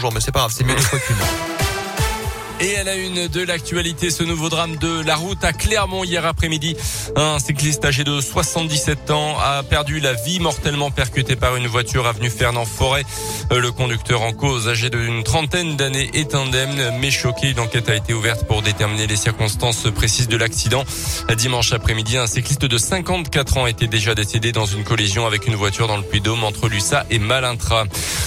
Bonjour, mais c'est pas grave, c'est mieux des fois qu'une. Et à la une de l'actualité, ce nouveau drame de la route à Clermont hier après-midi. Un cycliste âgé de 77 ans a perdu la vie mortellement percuté par une voiture avenue Fernand-Forêt. Euh, le conducteur en cause, âgé d'une trentaine d'années, est indemne mais choqué. Une enquête a été ouverte pour déterminer les circonstances précises de l'accident. Dimanche après-midi, un cycliste de 54 ans était déjà décédé dans une collision avec une voiture dans le Puy-Dôme entre Lussa et Malintra.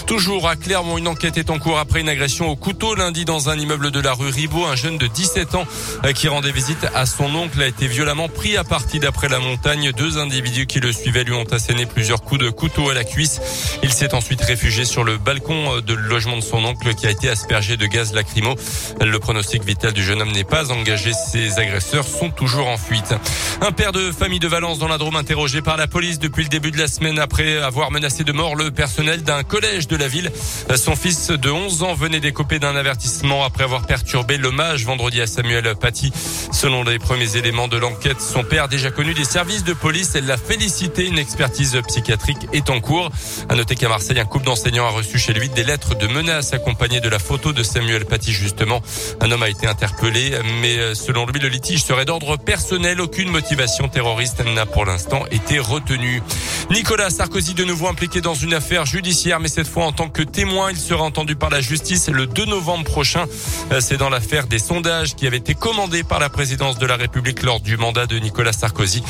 Toujours à Clermont, une enquête est en cours après une agression au couteau lundi dans un immeuble de la rue rue un jeune de 17 ans euh, qui rendait visite à son oncle a été violemment pris à partie d'après la montagne. Deux individus qui le suivaient lui ont asséné plusieurs coups de couteau à la cuisse. Il s'est ensuite réfugié sur le balcon euh, de logement de son oncle qui a été aspergé de gaz lacrymo. Le pronostic vital du jeune homme n'est pas engagé. Ses agresseurs sont toujours en fuite. Un père de famille de Valence dans la Drôme interrogé par la police depuis le début de la semaine après avoir menacé de mort le personnel d'un collège de la ville. Son fils de 11 ans venait d'écoper d'un avertissement après avoir perturbé perturbé l'hommage vendredi à Samuel Paty. Selon les premiers éléments de l'enquête, son père, déjà connu des services de police, elle l'a félicité. Une expertise psychiatrique est en cours. À noter qu'à Marseille, un couple d'enseignants a reçu chez lui des lettres de menaces accompagnées de la photo de Samuel Paty, justement. Un homme a été interpellé, mais euh, selon lui, le litige serait d'ordre personnel. Aucune motivation terroriste n'a pour l'instant été retenue. Nicolas Sarkozy de nouveau impliqué dans une affaire judiciaire, mais cette fois en tant que témoin. Il sera entendu par la justice le 2 novembre prochain. Euh, dans l'affaire des sondages qui avaient été commandés par la présidence de la République lors du mandat de Nicolas Sarkozy.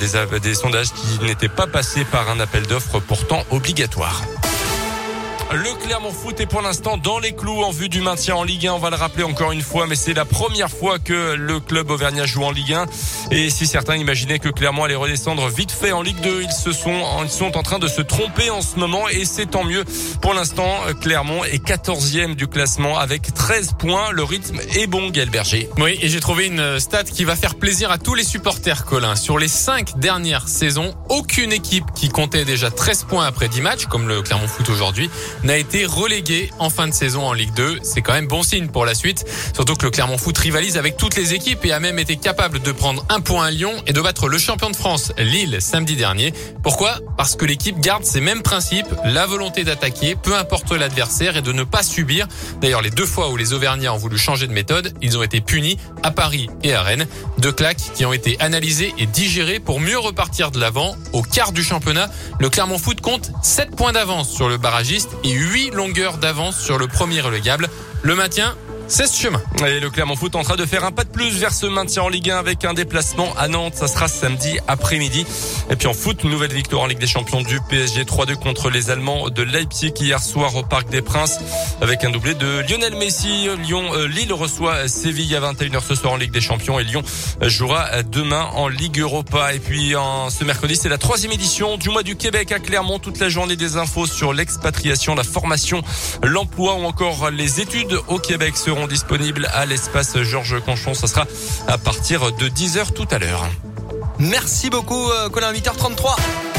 Des, sondages qui n'était pas passé par un appel d'offres pourtant obligatoire. Le Clermont Foot est pour l'instant dans les clous en vue du maintien en Ligue 1. On va le rappeler encore une fois, mais c'est la première fois que le club auvergnat joue en Ligue 1. Et si certains imaginaient que Clermont allait redescendre vite fait en Ligue 2, ils se sont, ils sont en train de se tromper en ce moment et c'est tant mieux. Pour l'instant, Clermont est 14e du classement avec 13 points. Le rythme est bon, Gaël Berger. Oui, et j'ai trouvé une stat qui va faire plaisir à tous les supporters, Colin. Sur les 5 dernières saisons, aucune équipe qui comptait déjà 13 points après 10 matchs, comme le Clermont Foot aujourd'hui, n'a été relégué en fin de saison en Ligue 2. C'est quand même bon signe pour la suite. Surtout que le Clermont Foot rivalise avec toutes les équipes et a même été capable de prendre un point à Lyon et de battre le champion de France, Lille, samedi dernier. Pourquoi? Parce que l'équipe garde ses mêmes principes, la volonté d'attaquer, peu importe l'adversaire et de ne pas subir. D'ailleurs, les deux fois où les Auvergnats ont voulu changer de méthode, ils ont été punis à Paris et à Rennes. Deux claques qui ont été analysées et digérées pour mieux repartir de l'avant. Au quart du championnat, le Clermont Foot compte 7 points d'avance sur le barragiste et 8 longueurs d'avance sur le premier relégable. Le maintien, c'est ce chemin. Et le Clermont Foot en train de faire un pas de plus vers ce maintien en Ligue 1 avec un déplacement à Nantes. Ça sera samedi après-midi. Et puis en foot, nouvelle victoire en Ligue des Champions du PSG 3-2 contre les Allemands de Leipzig hier soir au Parc des Princes avec un doublé de Lionel Messi. Lyon, euh, Lille reçoit Séville à 21h ce soir en Ligue des Champions et Lyon jouera demain en Ligue Europa. Et puis en ce mercredi, c'est la troisième édition du mois du Québec à Clermont. Toute la journée des infos sur l'expatriation, la formation, l'emploi ou encore les études au Québec disponibles à l'espace Georges Conchon. Ça sera à partir de 10h tout à l'heure. Merci beaucoup, euh, Colin, 8h33.